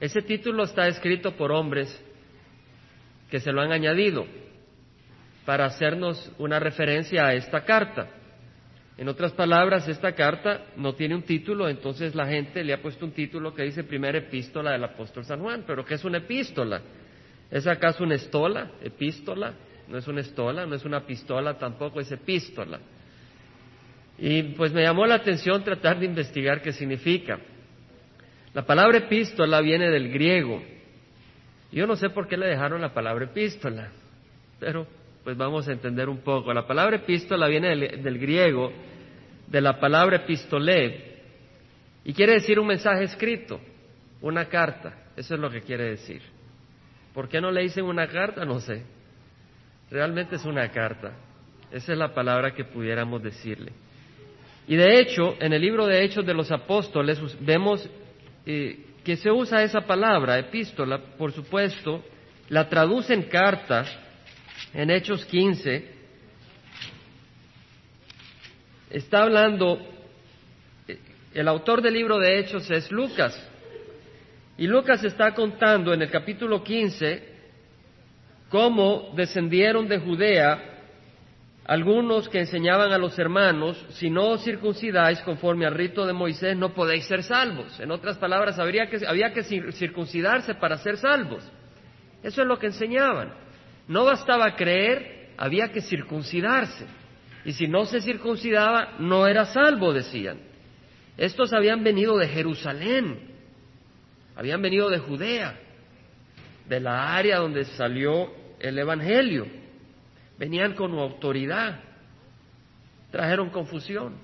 Ese título está escrito por hombres que se lo han añadido para hacernos una referencia a esta carta. En otras palabras, esta carta no tiene un título, entonces la gente le ha puesto un título que dice primera epístola del apóstol San Juan. Pero ¿qué es una epístola? ¿Es acaso una estola? ¿Epístola? No es una estola, no es una pistola, tampoco es epístola. Y pues me llamó la atención tratar de investigar qué significa. La palabra epístola viene del griego. Yo no sé por qué le dejaron la palabra epístola, pero pues vamos a entender un poco. La palabra epístola viene del, griego, de la palabra epistolé, y quiere decir un mensaje escrito, una carta. Eso es lo que quiere decir. ¿Por qué no le dicen una carta? No sé. Realmente es una carta. Esa es la palabra que pudiéramos decirle. Y de hecho, en el libro de Hechos de los Apóstoles vemos eh, que se usa esa palabra, epístola, por supuesto, la traducen carta en Hechos 15, está hablando, el autor del libro de Hechos es Lucas, y Lucas está contando en el capítulo 15 cómo descendieron de Judea algunos que enseñaban a los hermanos, si no os circuncidáis conforme al rito de Moisés, no podéis ser salvos. En otras palabras, habría que, había que circuncidarse para ser salvos. Eso es lo que enseñaban. No bastaba creer, había que circuncidarse. Y si no se circuncidaba, no era salvo, decían. Estos habían venido de Jerusalén, habían venido de Judea, de la área donde salió el Evangelio. Venían con autoridad, trajeron confusión,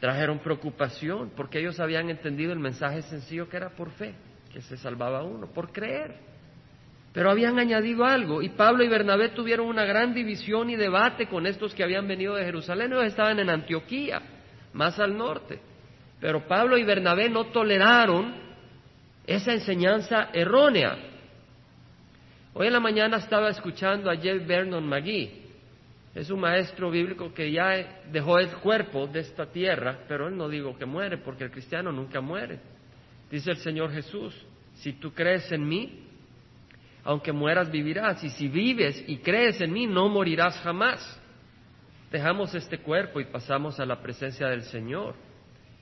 trajeron preocupación, porque ellos habían entendido el mensaje sencillo que era por fe, que se salvaba uno, por creer. Pero habían añadido algo y Pablo y Bernabé tuvieron una gran división y debate con estos que habían venido de Jerusalén. Ellos estaban en Antioquía, más al norte. Pero Pablo y Bernabé no toleraron esa enseñanza errónea. Hoy en la mañana estaba escuchando a Jeff Vernon McGee. Es un maestro bíblico que ya dejó el cuerpo de esta tierra, pero él no digo que muere, porque el cristiano nunca muere. Dice el Señor Jesús, si tú crees en mí, aunque mueras vivirás, y si vives y crees en mí, no morirás jamás. Dejamos este cuerpo y pasamos a la presencia del Señor.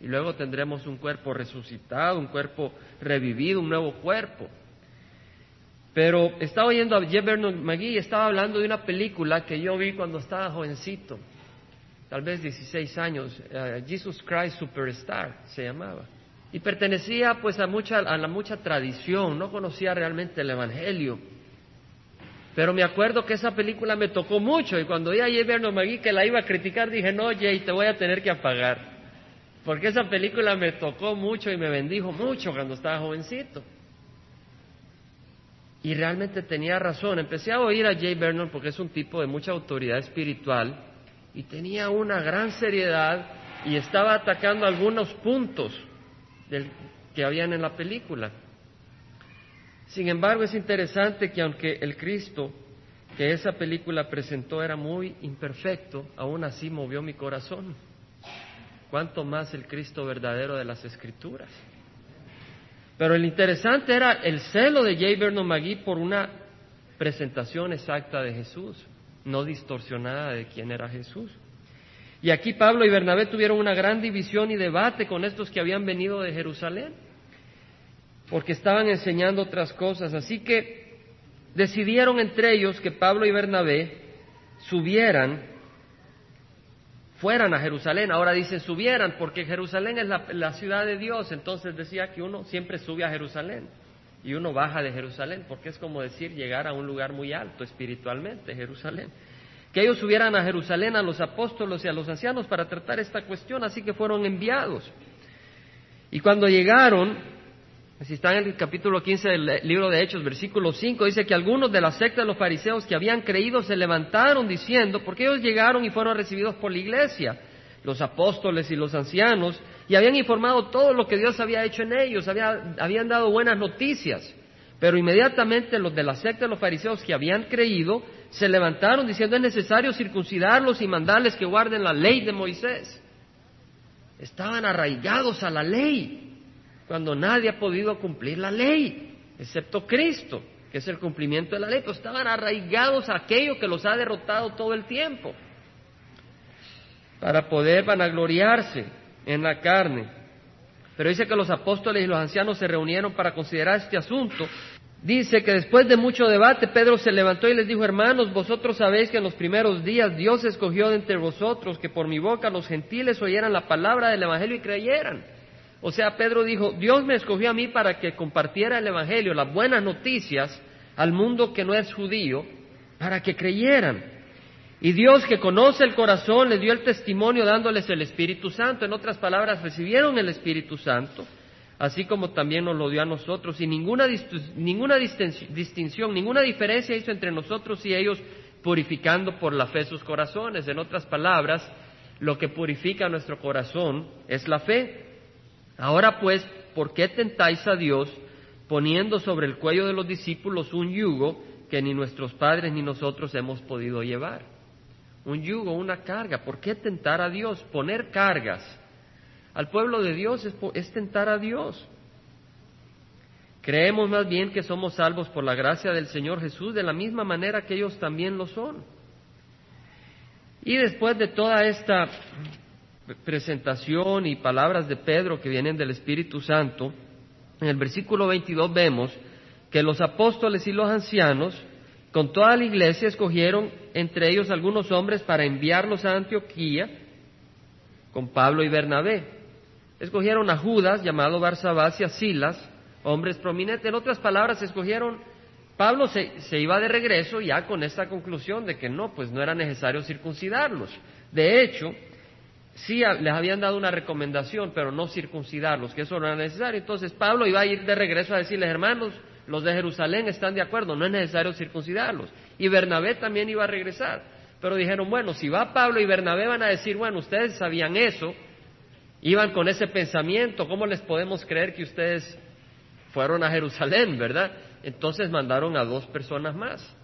Y luego tendremos un cuerpo resucitado, un cuerpo revivido, un nuevo cuerpo. Pero estaba oyendo a Jeff Vernon McGee y estaba hablando de una película que yo vi cuando estaba jovencito, tal vez 16 años, eh, Jesus Christ Superstar se llamaba y pertenecía pues a, mucha, a la mucha tradición, no conocía realmente el Evangelio. Pero me acuerdo que esa película me tocó mucho y cuando vi a Jay Vernon McGee que la iba a criticar dije, no Jay, te voy a tener que apagar. Porque esa película me tocó mucho y me bendijo mucho cuando estaba jovencito. Y realmente tenía razón. Empecé a oír a Jay Vernon porque es un tipo de mucha autoridad espiritual y tenía una gran seriedad y estaba atacando algunos puntos que habían en la película. Sin embargo, es interesante que aunque el Cristo que esa película presentó era muy imperfecto, aún así movió mi corazón. Cuanto más el Cristo verdadero de las Escrituras. Pero el interesante era el celo de J. Vernon por una presentación exacta de Jesús, no distorsionada de quién era Jesús. Y aquí Pablo y Bernabé tuvieron una gran división y debate con estos que habían venido de Jerusalén, porque estaban enseñando otras cosas. Así que decidieron entre ellos que Pablo y Bernabé subieran, fueran a Jerusalén. Ahora dicen subieran, porque Jerusalén es la, la ciudad de Dios, entonces decía que uno siempre sube a Jerusalén y uno baja de Jerusalén, porque es como decir llegar a un lugar muy alto espiritualmente, Jerusalén que ellos subieran a Jerusalén a los apóstoles y a los ancianos para tratar esta cuestión, así que fueron enviados. Y cuando llegaron, si está en el capítulo 15 del libro de Hechos, versículo 5, dice que algunos de la secta de los fariseos que habían creído se levantaron diciendo, porque ellos llegaron y fueron recibidos por la iglesia, los apóstoles y los ancianos, y habían informado todo lo que Dios había hecho en ellos, habían dado buenas noticias. Pero inmediatamente los de la secta de los fariseos que habían creído se levantaron diciendo es necesario circuncidarlos y mandarles que guarden la ley de Moisés. Estaban arraigados a la ley. Cuando nadie ha podido cumplir la ley, excepto Cristo, que es el cumplimiento de la ley, pues estaban arraigados a aquello que los ha derrotado todo el tiempo, para poder vanagloriarse en la carne. Pero dice que los apóstoles y los ancianos se reunieron para considerar este asunto. Dice que después de mucho debate, Pedro se levantó y les dijo, hermanos, vosotros sabéis que en los primeros días Dios escogió de entre vosotros que por mi boca los gentiles oyeran la palabra del Evangelio y creyeran. O sea, Pedro dijo, Dios me escogió a mí para que compartiera el Evangelio, las buenas noticias al mundo que no es judío, para que creyeran. Y Dios que conoce el corazón les dio el testimonio dándoles el Espíritu Santo. En otras palabras, recibieron el Espíritu Santo, así como también nos lo dio a nosotros. Y ninguna, ninguna distinción, ninguna diferencia hizo entre nosotros y ellos, purificando por la fe sus corazones. En otras palabras, lo que purifica nuestro corazón es la fe. Ahora pues, ¿por qué tentáis a Dios poniendo sobre el cuello de los discípulos un yugo que ni nuestros padres ni nosotros hemos podido llevar? un yugo, una carga. ¿Por qué tentar a Dios? Poner cargas al pueblo de Dios es, tentar a Dios. Creemos más bien que somos salvos por la gracia del Señor Jesús de la misma manera que ellos también lo son. Y después de toda esta presentación y palabras de Pedro que vienen del Espíritu Santo, en el versículo 22 vemos que los apóstoles y los ancianos con toda la iglesia escogieron entre ellos algunos hombres para enviarlos a Antioquía con Pablo y Bernabé. Escogieron a Judas, llamado Barsabás, y a Silas, hombres prominentes. En otras palabras, escogieron, Pablo se, se iba de regreso ya con esta conclusión de que no, pues no era necesario circuncidarlos. De hecho, sí les habían dado una recomendación, pero no circuncidarlos, que eso no era necesario. Entonces Pablo iba a ir de regreso a decirles, hermanos, los de Jerusalén están de acuerdo, no es necesario circuncidarlos. Y Bernabé también iba a regresar. Pero dijeron, bueno, si va Pablo y Bernabé van a decir, bueno, ustedes sabían eso, iban con ese pensamiento, ¿cómo les podemos creer que ustedes fueron a Jerusalén, verdad? Entonces mandaron a dos personas más,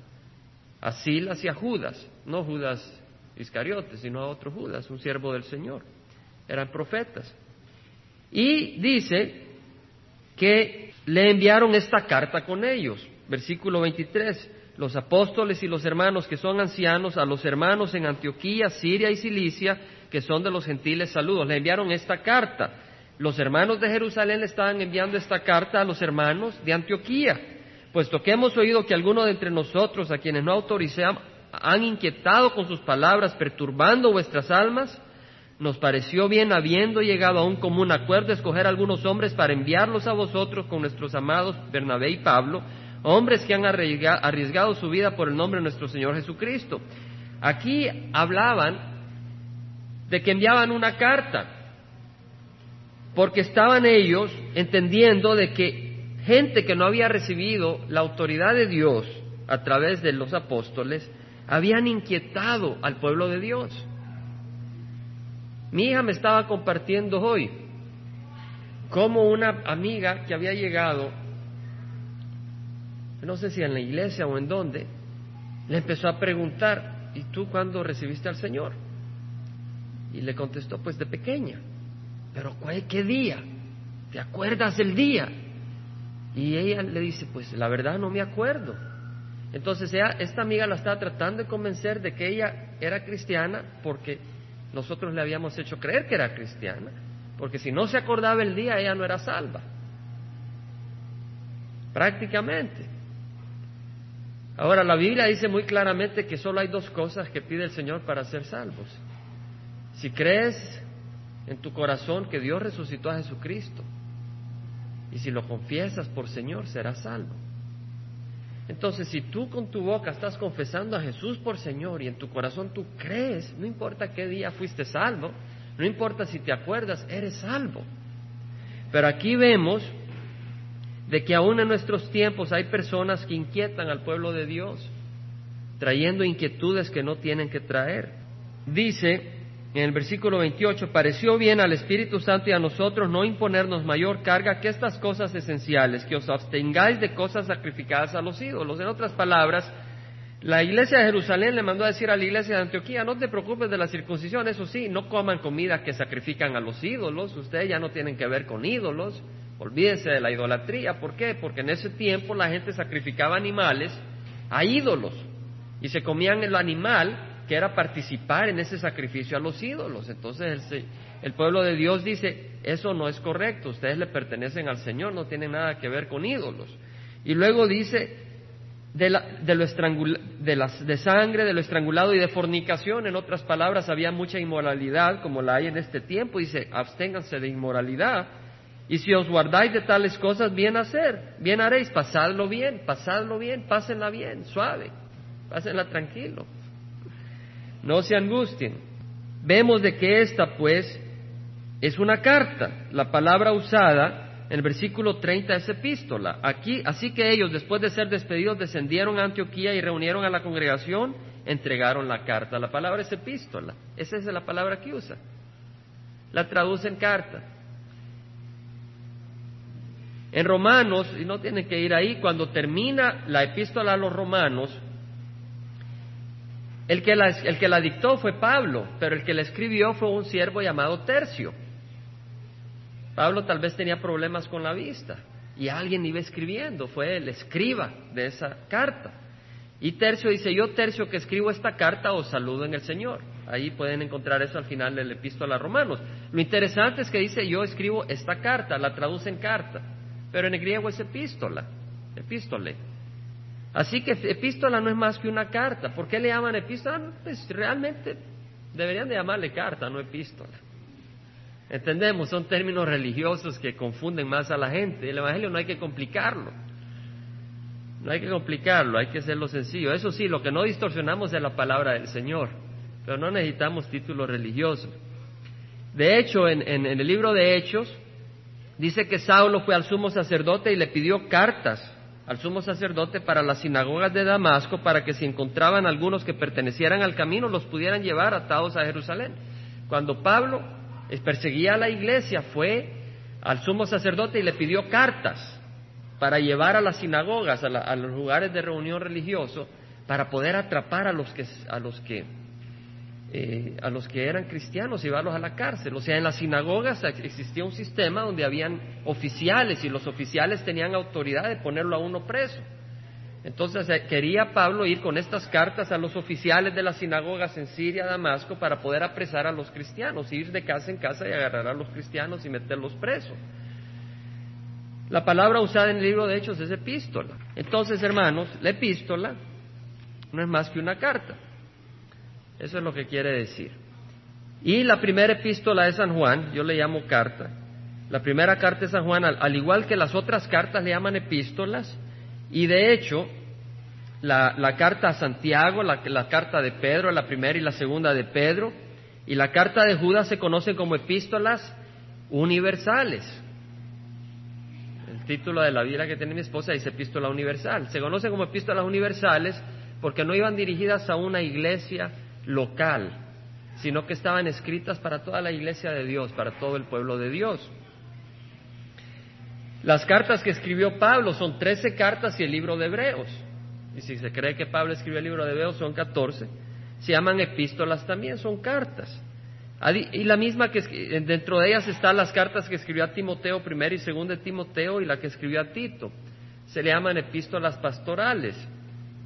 a Silas y a Judas, no Judas Iscariote, sino a otro Judas, un siervo del Señor. Eran profetas. Y dice que le enviaron esta carta con ellos. Versículo 23. Los apóstoles y los hermanos que son ancianos, a los hermanos en Antioquía, Siria y Cilicia, que son de los gentiles, saludos. Le enviaron esta carta. Los hermanos de Jerusalén le estaban enviando esta carta a los hermanos de Antioquía, puesto que hemos oído que algunos de entre nosotros, a quienes no autorizamos, han inquietado con sus palabras, perturbando vuestras almas, nos pareció bien, habiendo llegado a un común acuerdo, escoger algunos hombres para enviarlos a vosotros con nuestros amados Bernabé y Pablo, hombres que han arriesgado su vida por el nombre de nuestro Señor Jesucristo. Aquí hablaban de que enviaban una carta, porque estaban ellos entendiendo de que gente que no había recibido la autoridad de Dios a través de los apóstoles, habían inquietado al pueblo de Dios. Mi hija me estaba compartiendo hoy cómo una amiga que había llegado, no sé si en la iglesia o en dónde, le empezó a preguntar, ¿y tú cuándo recibiste al Señor? Y le contestó, pues de pequeña. Pero ¿qué día? ¿Te acuerdas del día? Y ella le dice, pues la verdad no me acuerdo. Entonces esta amiga la estaba tratando de convencer de que ella era cristiana porque nosotros le habíamos hecho creer que era cristiana, porque si no se acordaba el día, ella no era salva. Prácticamente. Ahora, la Biblia dice muy claramente que solo hay dos cosas que pide el Señor para ser salvos. Si crees en tu corazón que Dios resucitó a Jesucristo, y si lo confiesas por Señor, serás salvo. Entonces, si tú con tu boca estás confesando a Jesús por Señor y en tu corazón tú crees, no importa qué día fuiste salvo, no importa si te acuerdas, eres salvo. Pero aquí vemos de que aún en nuestros tiempos hay personas que inquietan al pueblo de Dios, trayendo inquietudes que no tienen que traer. Dice en el versículo 28, pareció bien al Espíritu Santo y a nosotros no imponernos mayor carga que estas cosas esenciales, que os abstengáis de cosas sacrificadas a los ídolos. En otras palabras, la iglesia de Jerusalén le mandó a decir a la iglesia de Antioquía, no te preocupes de la circuncisión, eso sí, no coman comida que sacrifican a los ídolos, ustedes ya no tienen que ver con ídolos, Olvídense de la idolatría. ¿Por qué? Porque en ese tiempo la gente sacrificaba animales a ídolos y se comían el animal que era participar en ese sacrificio a los ídolos. Entonces el, pueblo de Dios dice, eso no es correcto, ustedes le pertenecen al Señor, no tienen nada que ver con ídolos. Y luego dice, de, lo de, de sangre, de lo estrangulado y de fornicación. En otras palabras, había mucha inmoralidad como la hay en este tiempo. Dice, absténganse de inmoralidad. Y si os guardáis de tales cosas, bien hacer, bien haréis, pasadlo bien, pasadlo bien, pásenla bien, suave, pásenla tranquilo. No se angustien. Vemos de que esta, pues, es una carta. La palabra usada en el versículo 30 es epístola. Aquí, así que ellos, después de ser despedidos, descendieron a Antioquía y reunieron a la congregación, entregaron la carta. La palabra es epístola. Esa es la palabra que usa. La traduce en carta. En Romanos, y no tienen que ir ahí, cuando termina la epístola a los romanos, el que, la, el que la dictó fue Pablo, pero el que la escribió fue un siervo llamado Tercio. Pablo tal vez tenía problemas con la vista y alguien iba escribiendo, fue el escriba de esa carta. Y Tercio dice, yo Tercio que escribo esta carta os saludo en el Señor. Ahí pueden encontrar eso al final del epístola a Romanos. Lo interesante es que dice, yo escribo esta carta, la traduce en carta, pero en el griego es epístola, epístole. Así que epístola no es más que una carta. ¿Por qué le llaman epístola? Pues realmente deberían de llamarle carta, no epístola. Entendemos, son términos religiosos que confunden más a la gente. El Evangelio no hay que complicarlo. No hay que complicarlo, hay que hacerlo sencillo. Eso sí, lo que no distorsionamos es la palabra del Señor, pero no necesitamos títulos religiosos. De hecho, en, en el libro de Hechos, dice que Saulo fue al sumo sacerdote y le pidió cartas al sumo sacerdote para las sinagogas de Damasco para que si encontraban algunos que pertenecieran al camino los pudieran llevar atados a Jerusalén. Cuando Pablo perseguía a la iglesia, fue al sumo sacerdote y le pidió cartas para llevar a las sinagogas, a, los lugares de reunión religioso, para poder atrapar a los que, a los que, eh, a los que eran cristianos llevarlos a la cárcel. O sea, en las sinagogas existía un sistema donde habían oficiales y los oficiales tenían autoridad de ponerlo a uno preso. Entonces eh, quería Pablo ir con estas cartas a los oficiales de las sinagogas en Siria, Damasco, para poder apresar a los cristianos, ir de casa en casa y agarrar a los cristianos y meterlos presos. La palabra usada en el libro de Hechos es epístola. Entonces, hermanos, la epístola no es más que una carta. Eso es lo que quiere decir. Y la primera epístola de San Juan, yo le llamo carta. La primera carta de San Juan, al igual que las otras cartas le llaman epístolas, y de hecho, la, carta a Santiago, la, la, carta de Pedro, la primera y la segunda de Pedro, y la carta de Judas se conocen como epístolas universales. El título de la Biblia que tiene mi esposa dice epístola universal. Se conocen como epístolas universales porque no iban dirigidas a una iglesia local, sino que estaban escritas para toda la iglesia de Dios, para todo el pueblo de Dios. Las cartas que escribió Pablo son trece cartas y el libro de Hebreos. Y si se cree que Pablo escribió el libro de Hebreos son catorce. Se llaman epístolas también, son cartas. Y la misma que dentro de ellas están las cartas que escribió a Timoteo primero y segundo de Timoteo y la que escribió a Tito. Se le llaman epístolas pastorales.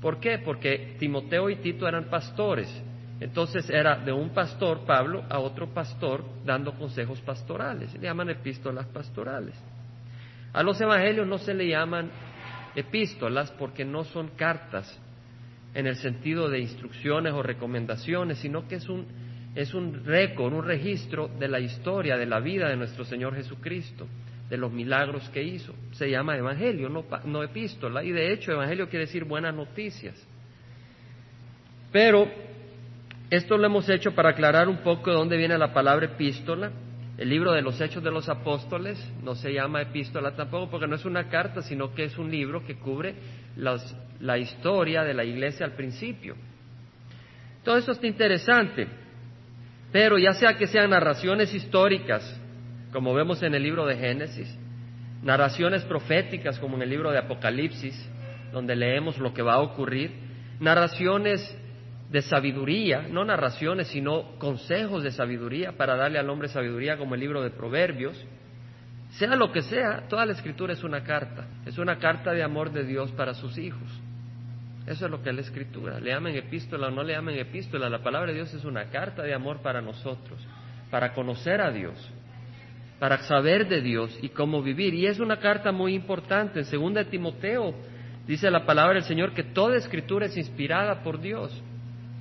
¿Por qué? Porque Timoteo y Tito eran pastores. Entonces era de un pastor, Pablo, a otro pastor dando consejos pastorales. Le llaman epístolas pastorales. A los evangelios no se le llaman epístolas porque no son cartas en el sentido de instrucciones o recomendaciones, sino que es un, es un récord, un registro de la historia, de la vida de nuestro Señor Jesucristo, de los milagros que hizo. Se llama evangelio, no, no epístola, y de hecho evangelio quiere decir buenas noticias. Pero esto lo hemos hecho para aclarar un poco de dónde viene la palabra epístola el libro de los Hechos de los Apóstoles no se llama epístola tampoco porque no es una carta, sino que es un libro que cubre la historia de la iglesia al principio. Todo eso está interesante, pero ya sea que sean narraciones históricas, como vemos en el libro de Génesis, narraciones proféticas, como en el libro de Apocalipsis, donde leemos lo que va a ocurrir, narraciones de sabiduría, no narraciones, sino consejos de sabiduría para darle al hombre sabiduría, como el libro de Proverbios. Sea lo que sea, toda la escritura es una carta. Es una carta de amor de Dios para sus hijos. Eso es lo que es la escritura. Le amen epístola o no le amen epístola, la palabra de Dios es una carta de amor para nosotros, para conocer a Dios, para saber de Dios y cómo vivir. Y es una carta muy importante. En 2 Timoteo dice la palabra del Señor que toda escritura es inspirada por Dios.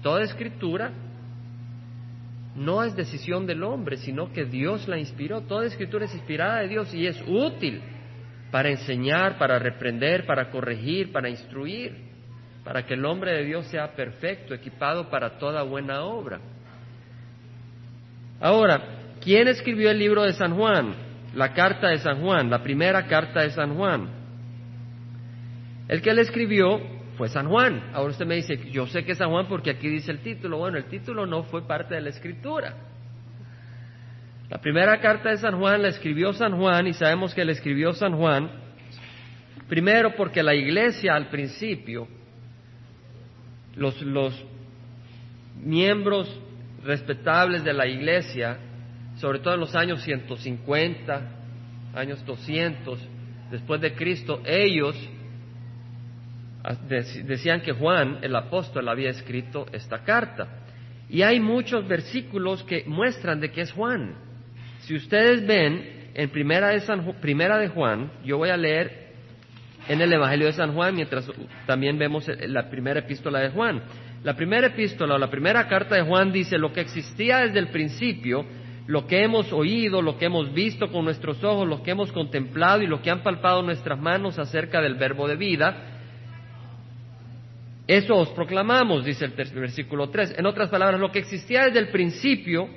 Toda escritura no es decisión del hombre, sino que Dios la inspiró. Toda escritura es inspirada de Dios y es útil para enseñar, para reprender, para corregir, para instruir, para que el hombre de Dios sea perfecto, equipado para toda buena obra. Ahora, ¿quién escribió el libro de San Juan? La carta de San Juan, la primera carta de San Juan. El que le escribió fue San Juan. Ahora usted me dice, yo sé que es San Juan porque aquí dice el título. Bueno, el título no fue parte de la escritura. La primera carta de San Juan la escribió San Juan y sabemos que la escribió San Juan primero porque la iglesia al principio, los, los miembros respetables de la iglesia, sobre todo en los años 150, años 200 después de Cristo, ellos decían que Juan, el apóstol, había escrito esta carta. Y hay muchos versículos que muestran de que es Juan. Si ustedes ven en primera de, primera de Juan, yo voy a leer en el Evangelio de San Juan, mientras también vemos la primera epístola de Juan. La primera epístola o la primera carta de Juan dice lo que existía desde el principio, lo que hemos oído, lo que hemos visto con nuestros ojos, lo que hemos contemplado y lo que han palpado nuestras manos acerca del verbo de vida, eso os proclamamos, dice el versículo 3. En otras palabras, lo que existía desde el principio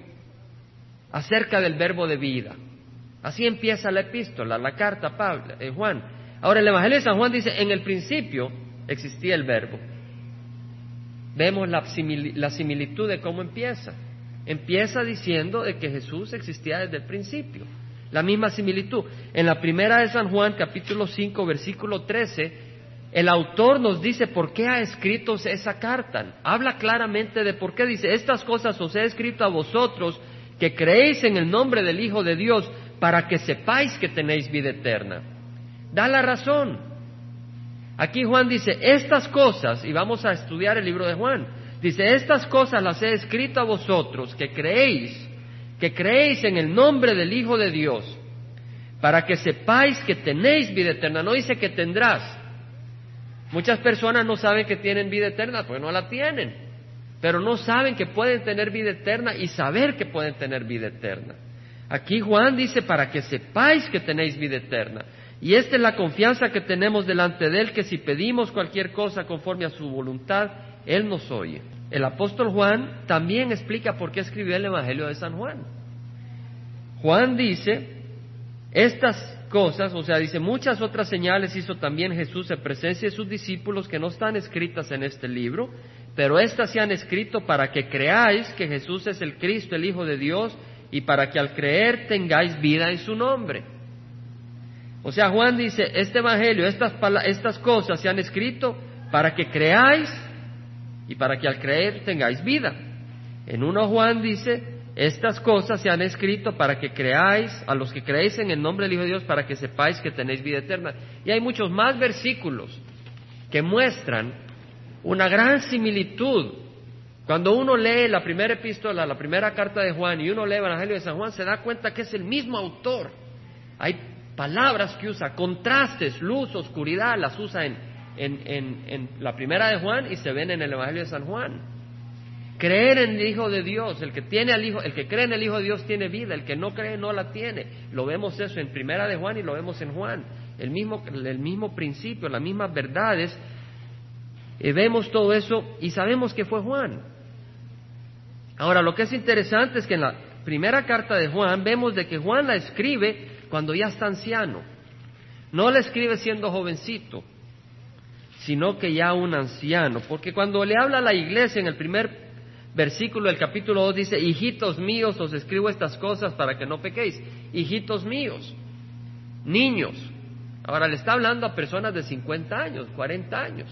acerca del verbo de vida. Así empieza la epístola, la carta Pablo, eh, Juan. Ahora el Evangelio de San Juan dice, en el principio existía el verbo. Vemos la, la similitud de cómo empieza. Empieza diciendo de que Jesús existía desde el principio. La misma similitud. En la primera de San Juan, capítulo 5, versículo 13, el autor nos dice por qué ha escrito esa carta. Habla claramente de por qué dice, estas cosas os he escrito a vosotros que creéis en el nombre del Hijo de Dios para que sepáis que tenéis vida eterna. Da la razón. Aquí Juan dice, estas cosas, y vamos a estudiar el libro de Juan, dice, estas cosas las he escrito a vosotros que creéis, que creéis en el nombre del Hijo de Dios, para que sepáis que tenéis vida eterna. No dice que tendrás, Muchas personas no saben que tienen vida eterna, porque no la tienen, pero no saben que pueden tener vida eterna y saber que pueden tener vida eterna. Aquí Juan dice para que sepáis que tenéis vida eterna. Y esta es la confianza que tenemos delante de Él, que si pedimos cualquier cosa conforme a su voluntad, Él nos oye. El apóstol Juan también explica por qué escribió el Evangelio de San Juan. Juan dice, estas cosas, o sea, dice, muchas otras señales hizo también Jesús en presencia de sus discípulos que no están escritas en este libro, pero estas se han escrito para que creáis que Jesús es el Cristo, el Hijo de Dios, y para que al creer tengáis vida en su nombre. O sea, Juan dice, este Evangelio, estas, estas cosas se han escrito para que creáis y para que al creer tengáis vida. En uno Juan dice, estas cosas se han escrito para que creáis, a los que creéis en el nombre del Hijo de Dios, para que sepáis que tenéis vida eterna. Y hay muchos más versículos que muestran una gran similitud. Cuando uno lee la primera epístola, la primera carta de Juan, y uno lee el Evangelio de San Juan, se da cuenta que es el mismo autor. Hay palabras que usa, contrastes, luz, oscuridad, las usa en, en la primera de Juan y se ven en el Evangelio de San Juan. Creer en el Hijo de Dios, el que tiene al Hijo, el que cree en el Hijo de Dios tiene vida, el que no cree no la tiene. Lo vemos eso en Primera de Juan y lo vemos en Juan. El mismo, el mismo principio, las mismas verdades. Vemos todo eso y sabemos que fue Juan. Ahora, lo que es interesante es que en la primera carta de Juan vemos de que Juan la escribe cuando ya está anciano. No la escribe siendo jovencito, sino que ya un anciano. Porque cuando le habla a la iglesia en el primer versículo del capítulo 2 dice, hijitos míos, os escribo estas cosas para que no pequéis. Hijitos míos, niños. Ahora le está hablando a personas de 50 años, 40 años.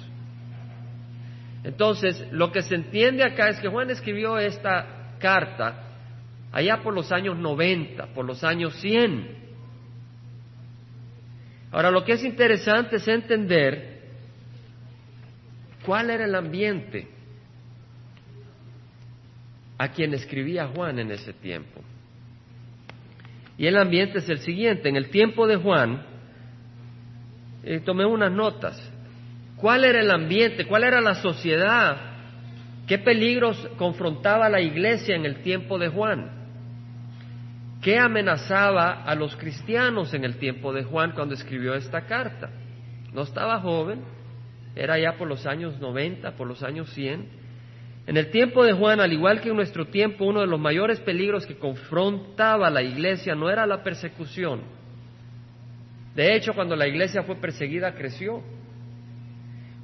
Entonces, lo que se entiende acá es que Juan escribió esta carta allá por los años 90, por los años 100. Ahora, lo que es interesante es entender cuál era el ambiente a quien escribía Juan en ese tiempo. Y el ambiente es el siguiente. En el tiempo de Juan, eh, tomé unas notas. ¿Cuál era el ambiente? ¿Cuál era la sociedad? ¿Qué peligros confrontaba la iglesia en el tiempo de Juan? ¿Qué amenazaba a los cristianos en el tiempo de Juan cuando escribió esta carta? No estaba joven, era ya por los años 90, por los años 100. En el tiempo de Juan, al igual que en nuestro tiempo, uno de los mayores peligros que confrontaba la iglesia no era la persecución. De hecho, cuando la iglesia fue perseguida, creció.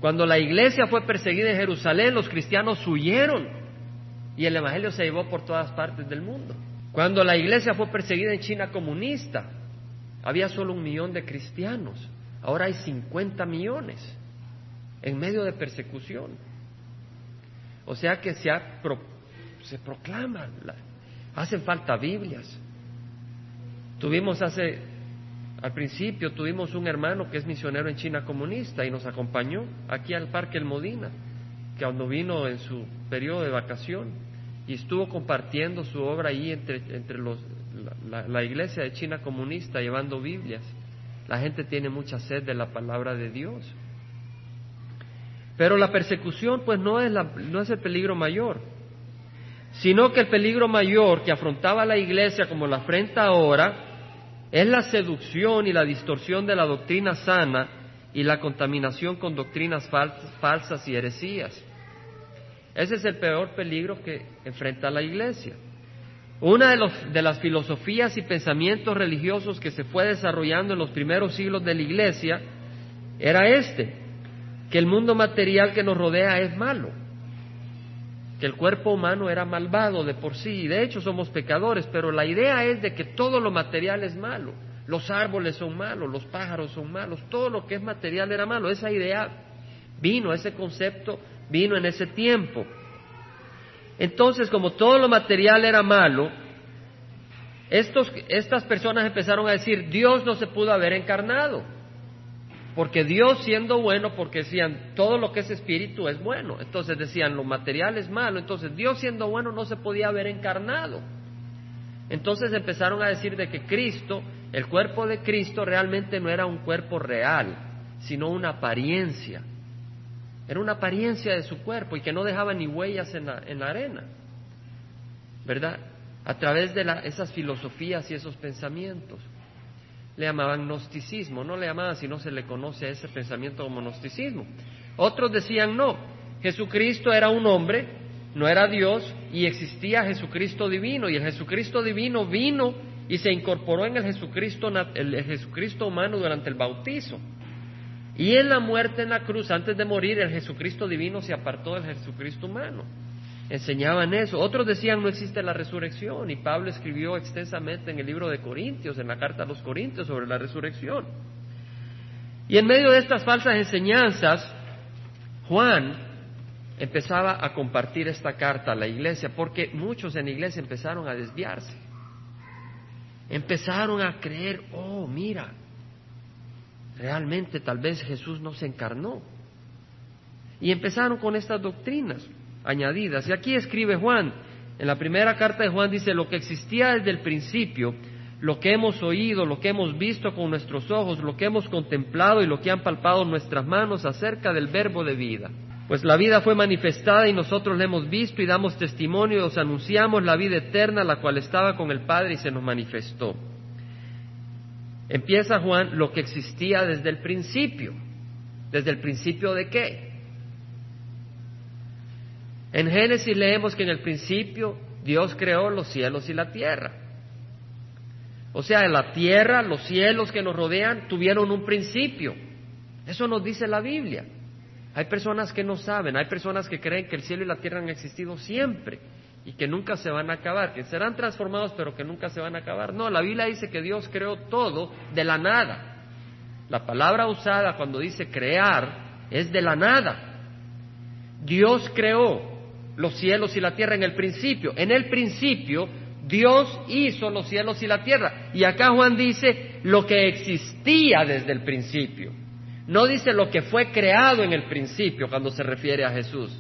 Cuando la iglesia fue perseguida en Jerusalén, los cristianos huyeron y el Evangelio se llevó por todas partes del mundo. Cuando la iglesia fue perseguida en China comunista, había solo un millón de cristianos. Ahora hay 50 millones en medio de persecución. O sea que se, se proclaman, hacen falta Biblias. Tuvimos hace, al principio, tuvimos un hermano que es misionero en China comunista y nos acompañó aquí al Parque El Modina, que cuando vino en su periodo de vacación y estuvo compartiendo su obra ahí entre, entre los, la iglesia de China comunista llevando Biblias. La gente tiene mucha sed de la palabra de Dios. Pero la persecución pues no es, no es el peligro mayor, sino que el peligro mayor que afrontaba la iglesia como la afrenta ahora es la seducción y la distorsión de la doctrina sana y la contaminación con doctrinas falsas y heresías. Ese es el peor peligro que enfrenta la iglesia. Una de, de, las filosofías y pensamientos religiosos que se fue desarrollando en los primeros siglos de la iglesia era este, que el mundo material que nos rodea es malo, que el cuerpo humano era malvado de por sí, y de hecho somos pecadores, pero la idea es de que todo lo material es malo, los árboles son malos, los pájaros son malos, todo lo que es material era malo, esa idea vino, ese concepto vino en ese tiempo. Entonces, como todo lo material era malo, estos, estas personas empezaron a decir, Dios no se pudo haber encarnado. Porque Dios siendo bueno, porque decían, todo lo que es espíritu es bueno. Entonces decían, lo material es malo. Entonces Dios siendo bueno no se podía haber encarnado. Entonces empezaron a decir de que Cristo, el cuerpo de Cristo realmente no era un cuerpo real, sino una apariencia. Era una apariencia de su cuerpo y que no dejaba ni huellas en la, en la arena. ¿Verdad? A través de esas filosofías y esos pensamientos le llamaban gnosticismo, no le llamaban si no se le conoce a ese pensamiento como gnosticismo. Otros decían no, Jesucristo era un hombre, no era Dios y existía Jesucristo divino y el Jesucristo divino vino y se incorporó en el Jesucristo, el Jesucristo humano durante el bautizo. Y en la muerte en la cruz, antes de morir, el Jesucristo divino se apartó del Jesucristo humano enseñaban eso. Otros decían no existe la resurrección y Pablo escribió extensamente en el libro de Corintios, en la carta a los Corintios sobre la resurrección. Y en medio de estas falsas enseñanzas, Juan empezaba a compartir esta carta a la iglesia porque muchos en la iglesia empezaron a desviarse. Empezaron a creer, oh, mira, realmente tal vez Jesús no se encarnó. Y empezaron con estas doctrinas añadidas. Y aquí escribe Juan, en la primera carta de Juan dice, lo que existía desde el principio, lo que hemos oído, lo que hemos visto con nuestros ojos, lo que hemos contemplado y lo que han palpado nuestras manos acerca del verbo de vida. Pues la vida fue manifestada y nosotros la hemos visto y damos testimonio y os anunciamos la vida eterna, la cual estaba con el Padre y se nos manifestó. Empieza Juan lo que existía desde el principio. ¿Desde el principio de qué? En Génesis leemos que en el principio Dios creó los cielos y la tierra. O sea, la tierra, los cielos que nos rodean tuvieron un principio. Eso nos dice la Biblia. Hay personas que no saben, hay personas que creen que el cielo y la tierra han existido siempre y que nunca se van a acabar, que serán transformados pero que nunca se van a acabar. No, la Biblia dice que Dios creó todo de la nada. La palabra usada cuando dice crear es de la nada. Dios creó los cielos y la tierra en el principio. En el principio Dios hizo los cielos y la tierra. Y acá Juan dice, lo que existía desde el principio. No dice lo que fue creado en el principio cuando se refiere a Jesús.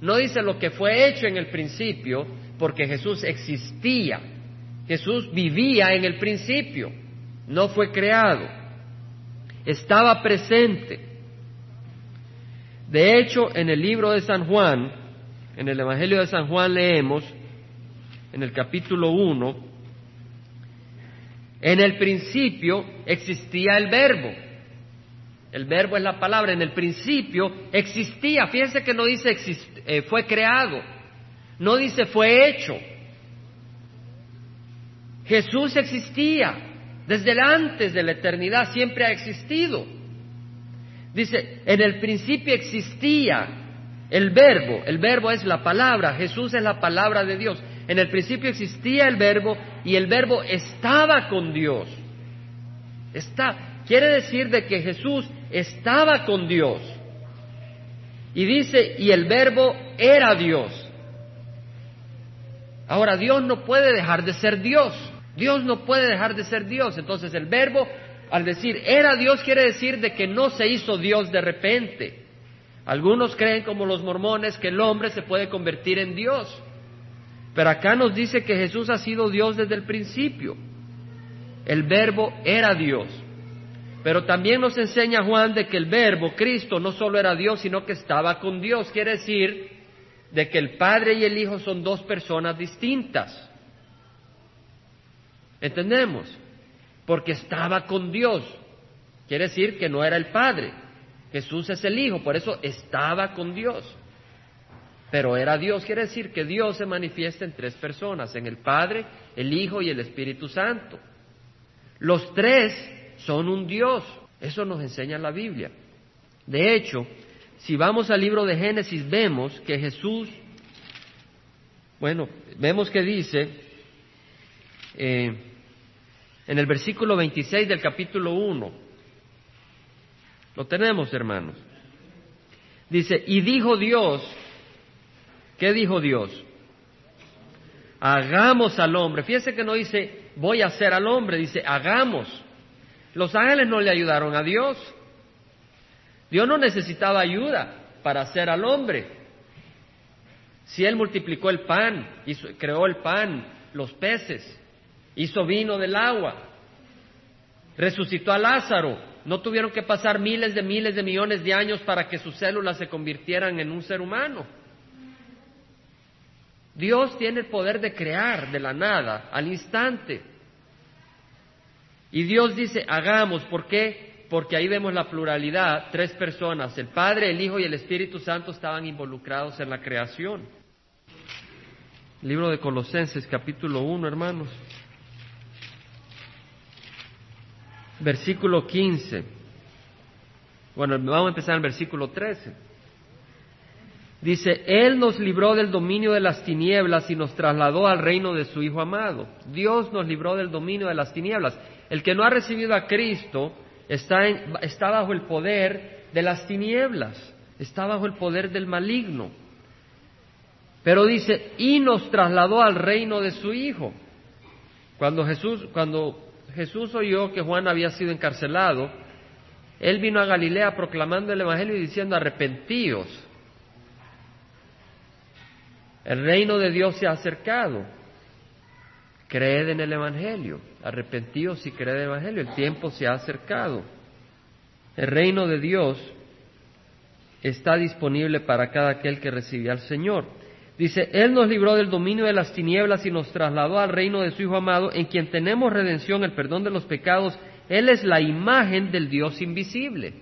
No dice lo que fue hecho en el principio porque Jesús existía. Jesús vivía en el principio, no fue creado. Estaba presente. De hecho, en el libro de San Juan, en el Evangelio de San Juan leemos, en el capítulo 1, en el principio existía el verbo. El verbo es la palabra. En el principio existía. Fíjense que no dice eh, fue creado. No dice fue hecho. Jesús existía. Desde antes de la eternidad siempre ha existido. Dice, en el principio existía el verbo. El verbo es la palabra. Jesús es la palabra de Dios. En el principio existía el verbo y el verbo estaba con Dios. Está, quiere decir de que Jesús estaba con Dios. Y dice, y el verbo era Dios. Ahora, Dios no puede dejar de ser Dios. Dios no puede dejar de ser Dios. Entonces, el verbo, al decir era Dios, quiere decir de que no se hizo Dios de repente. Algunos creen, como los mormones, que el hombre se puede convertir en Dios. Pero acá nos dice que Jesús ha sido Dios desde el principio. El verbo era Dios. Pero también nos enseña Juan de que el verbo, Cristo, no solo era Dios, sino que estaba con Dios. Quiere decir de que el Padre y el Hijo son dos personas distintas. ¿Entendemos? Porque estaba con Dios. Quiere decir que no era el Padre. Jesús es el Hijo, por eso estaba con Dios pero era Dios. Quiere decir que Dios se manifiesta en tres personas, en el Padre, el Hijo y el Espíritu Santo. Los tres son un Dios. Eso nos enseña la Biblia. De hecho, si vamos al libro de Génesis, vemos que Jesús, bueno, vemos que dice eh, en el versículo 26 del capítulo 1, lo tenemos, hermanos. Dice, y dijo Dios, ¿Qué dijo Dios? Hagamos al hombre. Fíjese que no dice voy a hacer al hombre, dice hagamos. Los ángeles no le ayudaron a Dios. Dios no necesitaba ayuda para hacer al hombre. Si Él multiplicó el pan, creó el pan, los peces, hizo vino del agua, resucitó a Lázaro, no tuvieron que pasar miles de miles de millones de años para que sus células se convirtieran en un ser humano. Dios tiene el poder de crear de la nada, al instante. Y Dios dice, hagamos, ¿por qué? Porque ahí vemos la pluralidad, tres personas, el Padre, el Hijo y el Espíritu Santo estaban involucrados en la creación. Libro de Colosenses, capítulo 1, hermanos. Versículo 15. Bueno, vamos a empezar en el versículo 13. Dice, Él nos libró del dominio de las tinieblas y nos trasladó al reino de su Hijo amado. Dios nos libró del dominio de las tinieblas. El que no ha recibido a Cristo está, está bajo el poder de las tinieblas, está bajo el poder del maligno. Pero dice, y nos trasladó al reino de su Hijo. Cuando Jesús, cuando Jesús oyó que Juan había sido encarcelado, él vino a Galilea proclamando el Evangelio y diciendo, arrepentíos el reino de Dios se ha acercado. Creed en el Evangelio. Arrepentíos y creed en el Evangelio. El tiempo se ha acercado. El reino de Dios está disponible para cada aquel que recibe al Señor. Dice, Él nos libró del dominio de las tinieblas y nos trasladó al reino de su Hijo amado, en quien tenemos redención, el perdón de los pecados. Él es la imagen del Dios invisible.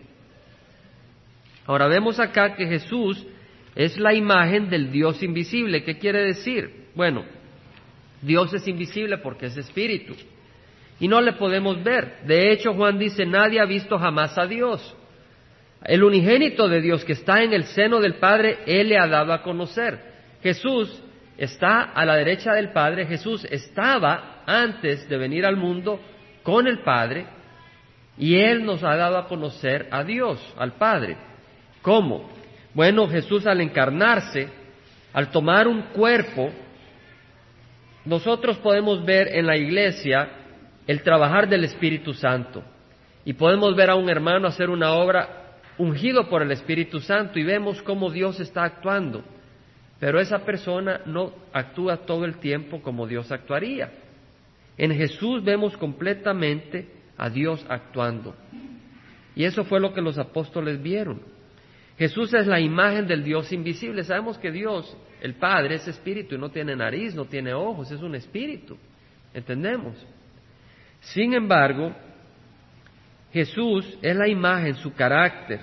Ahora vemos acá que Jesús es la imagen del Dios invisible. ¿Qué quiere decir? Bueno, Dios es invisible porque es espíritu y no le podemos ver. De hecho, Juan dice, nadie ha visto jamás a Dios. El unigénito de Dios que está en el seno del Padre, Él le ha dado a conocer. Jesús está a la derecha del Padre, Jesús estaba antes de venir al mundo con el Padre y Él nos ha dado a conocer a Dios, al Padre. ¿Cómo? Bueno, Jesús al encarnarse, al tomar un cuerpo, nosotros podemos ver en la iglesia el trabajar del Espíritu Santo. Y podemos ver a un hermano hacer una obra ungido por el Espíritu Santo y vemos cómo Dios está actuando. Pero esa persona no actúa todo el tiempo como Dios actuaría. En Jesús vemos completamente a Dios actuando. Y eso fue lo que los apóstoles vieron. Jesús es la imagen del Dios invisible. Sabemos que Dios, el Padre, es espíritu y no tiene nariz, no tiene ojos, es un espíritu. ¿Entendemos? Sin embargo, Jesús es la imagen, su carácter.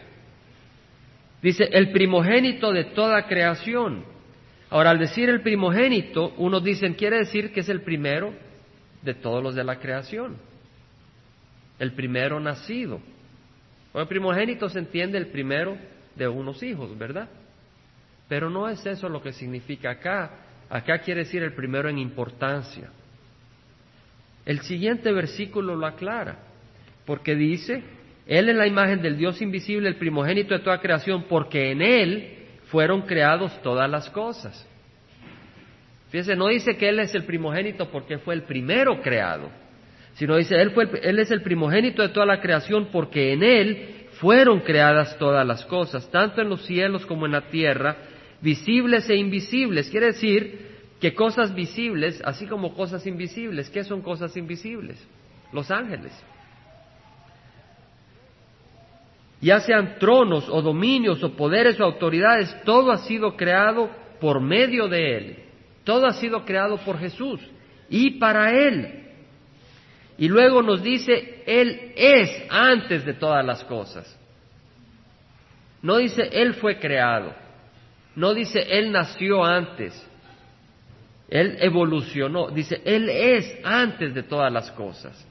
Dice, el primogénito de toda creación. Ahora, al decir el primogénito, unos dicen, quiere decir que es el primero de todos los de la creación. El primero nacido. O el primogénito se entiende el primero de unos hijos, ¿verdad? Pero no es eso lo que significa acá. Acá quiere decir el primero en importancia. El siguiente versículo lo aclara, porque dice, Él es la imagen del Dios invisible, el primogénito de toda creación, porque en Él fueron creados todas las cosas. Fíjese, no dice que Él es el primogénito porque fue el primero creado, sino dice, Él, fue él es el primogénito de toda la creación porque en Él fueron creadas todas las cosas, tanto en los cielos como en la tierra, visibles e invisibles. Quiere decir que cosas visibles, así como cosas invisibles. ¿Qué son cosas invisibles? Los ángeles. Ya sean tronos o dominios o poderes o autoridades, todo ha sido creado por medio de Él. Todo ha sido creado por Jesús y para Él. Y luego nos dice, Él es antes de todas las cosas. No dice, Él fue creado. No dice, Él nació antes. Él evolucionó. Dice, Él es antes de todas las cosas.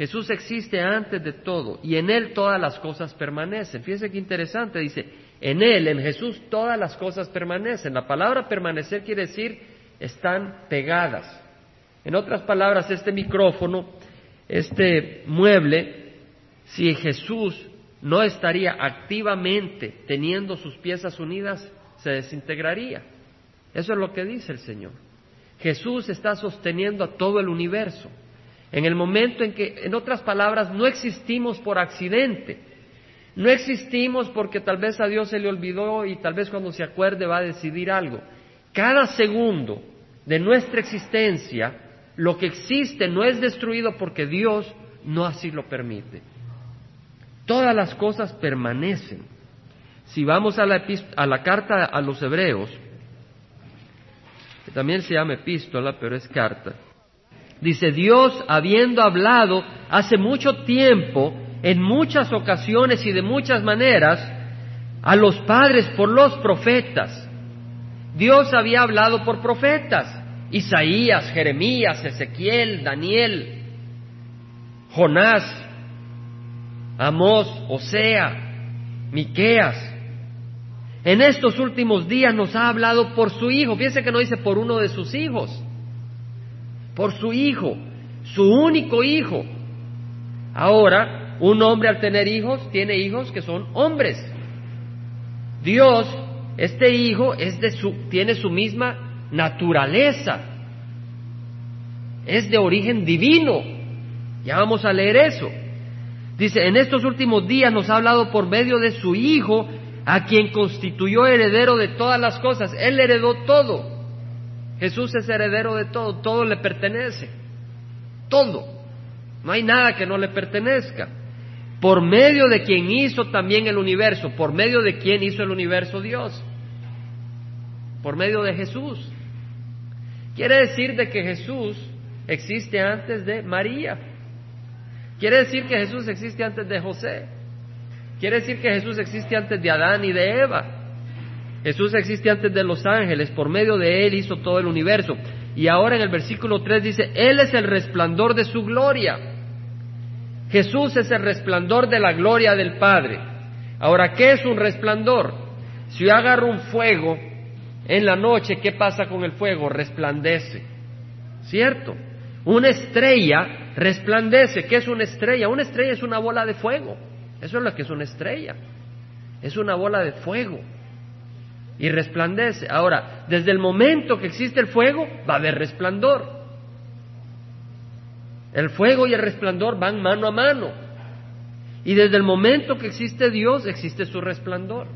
Jesús existe antes de todo y en Él todas las cosas permanecen. Fíjense qué interesante. Dice, en Él, en Jesús, todas las cosas permanecen. La palabra permanecer quiere decir están pegadas. En otras palabras, este micrófono, este mueble, si Jesús no estaría activamente teniendo sus piezas unidas, se desintegraría. Eso es lo que dice el Señor. Jesús está sosteniendo a todo el universo. En el momento en que, en otras palabras, no existimos por accidente. No existimos porque tal vez a Dios se le olvidó y tal vez cuando se acuerde va a decidir algo. Cada segundo de nuestra existencia lo que existe no es destruido porque Dios no así lo permite. Todas las cosas permanecen. Si vamos a la, a la carta a los hebreos, que también se llama epístola, pero es carta, dice Dios habiendo hablado hace mucho tiempo, en muchas ocasiones y de muchas maneras, a los padres por los profetas. Dios había hablado por profetas. Isaías, Jeremías, Ezequiel, Daniel, Jonás, Amós, Osea, Miqueas. En estos últimos días nos ha hablado por su hijo. Fíjense que no dice por uno de sus hijos, por su hijo, su único hijo. Ahora, un hombre al tener hijos tiene hijos que son hombres. Dios, este hijo es de su, tiene su misma naturaleza. Es de origen divino. Ya vamos a leer eso. Dice, en estos últimos días nos ha hablado por medio de su Hijo, a quien constituyó heredero de todas las cosas. Él heredó todo. Jesús es heredero de todo, todo le pertenece. Todo. No hay nada que no le pertenezca. Por medio de quien hizo también el universo, por medio de quien hizo el universo Dios. Por medio de Jesús. Quiere decir de que Jesús existe antes de María. Quiere decir que Jesús existe antes de José. Quiere decir que Jesús existe antes de Adán y de Eva. Jesús existe antes de los ángeles. Por medio de Él hizo todo el universo. Y ahora en el versículo 3 dice, Él es el resplandor de su gloria. Jesús es el resplandor de la gloria del Padre. Ahora, ¿qué es un resplandor? Si yo agarro un fuego en la noche, ¿qué pasa con el fuego? Resplandece. ¿Cierto? Una estrella resplandece. ¿Qué es una estrella? Una estrella es una bola de fuego. Eso es lo que es una estrella. Es una bola de fuego. Y resplandece. Ahora, desde el momento que existe el fuego, va a haber resplandor. El fuego y el resplandor van mano a mano. Y desde el momento que existe Dios, existe su resplandor.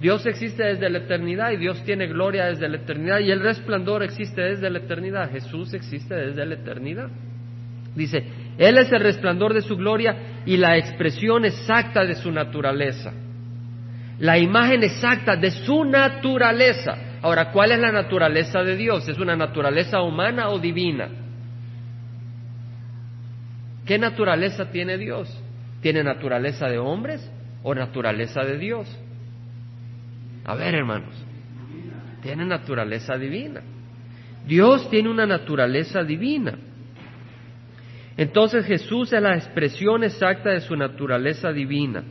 Dios existe desde la eternidad y Dios tiene gloria desde la eternidad y el resplandor existe desde la eternidad. Jesús existe desde la eternidad. Dice, Él es el resplandor de su gloria y la expresión exacta de su naturaleza. La imagen exacta de su naturaleza. Ahora, ¿cuál es la naturaleza de Dios? ¿Es una naturaleza humana o divina? ¿Qué naturaleza tiene Dios? ¿Tiene naturaleza de hombres o naturaleza de Dios? A ver, hermanos, tiene naturaleza divina. Dios tiene una naturaleza divina. Entonces Jesús es la expresión exacta de su naturaleza divina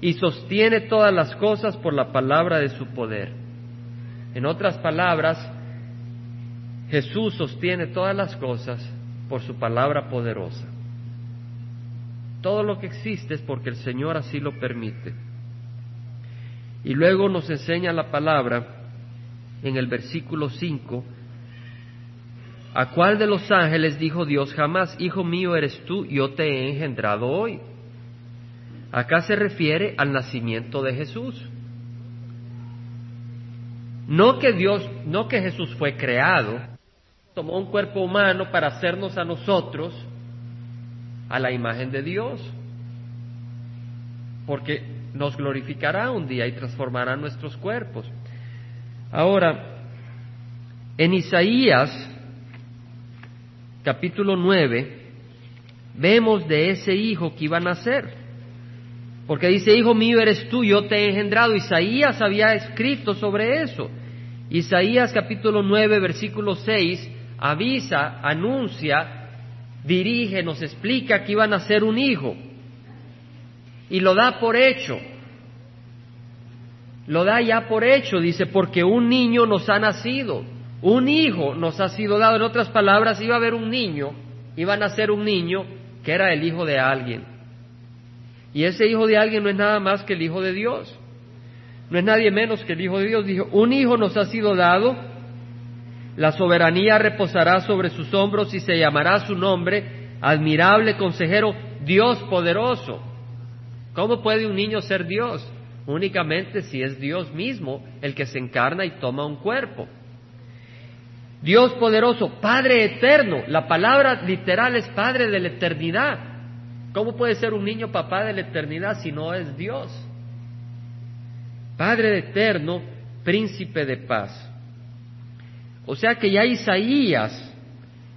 y sostiene todas las cosas por la palabra de su poder. En otras palabras, Jesús sostiene todas las cosas por su palabra poderosa. Todo lo que existe es porque el Señor así lo permite. Y luego nos enseña la palabra en el versículo 5, ¿a cuál de los ángeles dijo Dios jamás, Hijo mío eres tú, yo te he engendrado hoy? Acá se refiere al nacimiento de Jesús. No que Dios, no que Jesús fue creado, tomó un cuerpo humano para hacernos a nosotros a la imagen de Dios. Porque nos glorificará un día y transformará nuestros cuerpos. Ahora, en Isaías capítulo 9, vemos de ese hijo que iba a nacer. Porque dice, hijo mío eres tú, yo te he engendrado. Isaías había escrito sobre eso. Isaías capítulo 9, versículo 6, avisa, anuncia, dirige, nos explica que iba a nacer un hijo y lo da por hecho. Lo da ya por hecho, dice, porque un niño nos ha nacido, un hijo nos ha sido dado. En otras palabras, iba a haber un niño, iba a nacer un niño que era el hijo de alguien. Y ese hijo de alguien no es nada más que el hijo de Dios. No es nadie menos que el hijo de Dios. Dijo, un hijo nos ha sido dado, la soberanía reposará sobre sus hombros y se llamará su nombre, admirable consejero, Dios poderoso ¿Cómo puede un niño ser Dios? Únicamente si es Dios mismo el que se encarna y toma un cuerpo. Dios poderoso, Padre eterno. La palabra literal es Padre de la eternidad. ¿Cómo puede ser un niño papá de la eternidad si no es Dios? Padre eterno, príncipe de paz. O sea que ya Isaías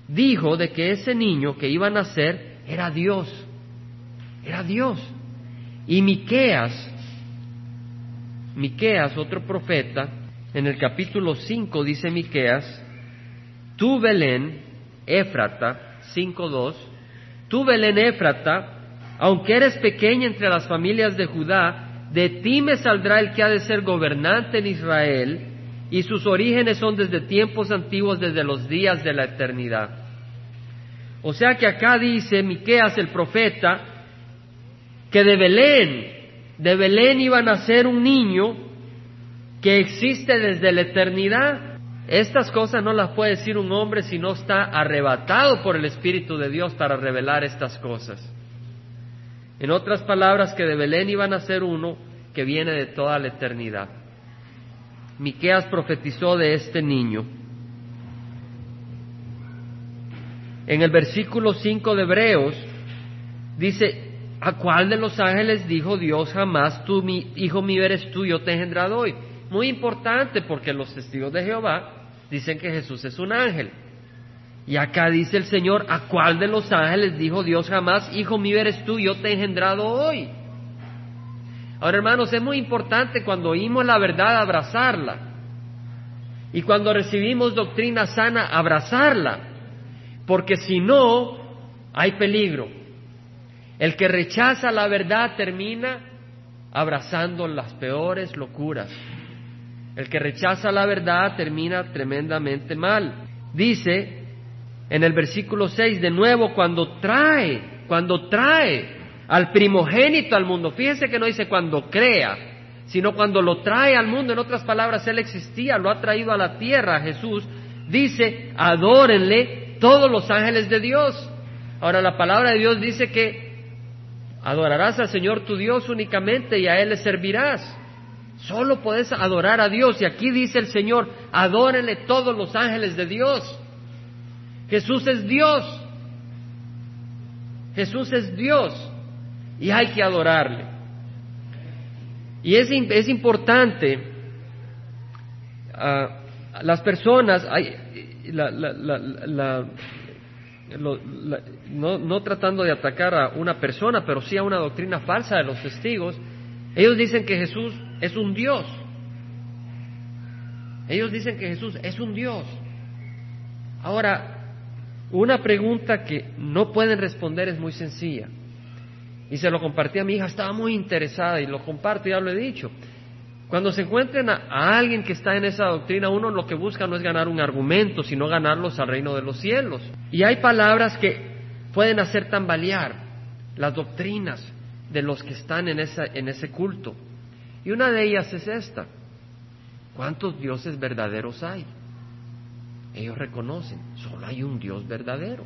dijo de que ese niño que iba a nacer era Dios. Era Dios. Y Miqueas, Miqueas, otro profeta, en el capítulo 5 dice Miqueas, tú Belén, Éfrata, 5.2, tú Belén Éfrata, aunque eres pequeña entre las familias de Judá, de ti me saldrá el que ha de ser gobernante en Israel, y sus orígenes son desde tiempos antiguos, desde los días de la eternidad. O sea que acá dice Miqueas el profeta, que de Belén, de Belén iba a nacer un niño que existe desde la eternidad. Estas cosas no las puede decir un hombre si no está arrebatado por el Espíritu de Dios para revelar estas cosas. En otras palabras, que de Belén iba a nacer uno que viene de toda la eternidad. Miqueas profetizó de este niño. En el versículo 5 de Hebreos dice, ¿A cuál de los ángeles dijo Dios jamás, tú, mi hijo mío eres tú, yo te he engendrado hoy? Muy importante porque los testigos de Jehová dicen que Jesús es un ángel. Y acá dice el Señor, ¿a cuál de los ángeles dijo Dios jamás, hijo mío eres tú, yo te he engendrado hoy? Ahora hermanos, es muy importante cuando oímos la verdad abrazarla. Y cuando recibimos doctrina sana, abrazarla. Porque si no, hay peligro. El que rechaza la verdad termina abrazando las peores locuras. El que rechaza la verdad termina tremendamente mal. Dice en el versículo 6, de nuevo, cuando trae, cuando trae al primogénito al mundo, fíjese que no dice cuando crea, sino cuando lo trae al mundo, en otras palabras, Él existía, lo ha traído a la tierra, Jesús, dice, adórenle todos los ángeles de Dios Ahora la palabra de Dios dice que adorarás al Señor tu Dios únicamente y a Él le servirás. Solo puedes adorar a Dios. Y aquí dice el Señor, adórenle todos los ángeles de Dios. Jesús es Dios. Jesús es Dios. Y hay que adorarle. Y es, es importante, uh, las personas, hay, la, la, no, no tratando de atacar a una persona, pero sí a una doctrina falsa de los testigos, ellos dicen que Jesús es un Dios. Ellos dicen que Jesús es un Dios. Ahora, una pregunta que no pueden responder es muy sencilla. Y se lo compartí a mi hija, estaba muy interesada y lo comparto, ya lo he dicho. Cuando se encuentren a, alguien que está en esa doctrina, uno lo que busca no es ganar un argumento, sino ganarlos al reino de los cielos. Y hay palabras que pueden hacer tambalear las doctrinas de los que están en, en ese culto. Y una de ellas es esta. ¿Cuántos dioses verdaderos hay? Ellos reconocen, solo hay un Dios verdadero.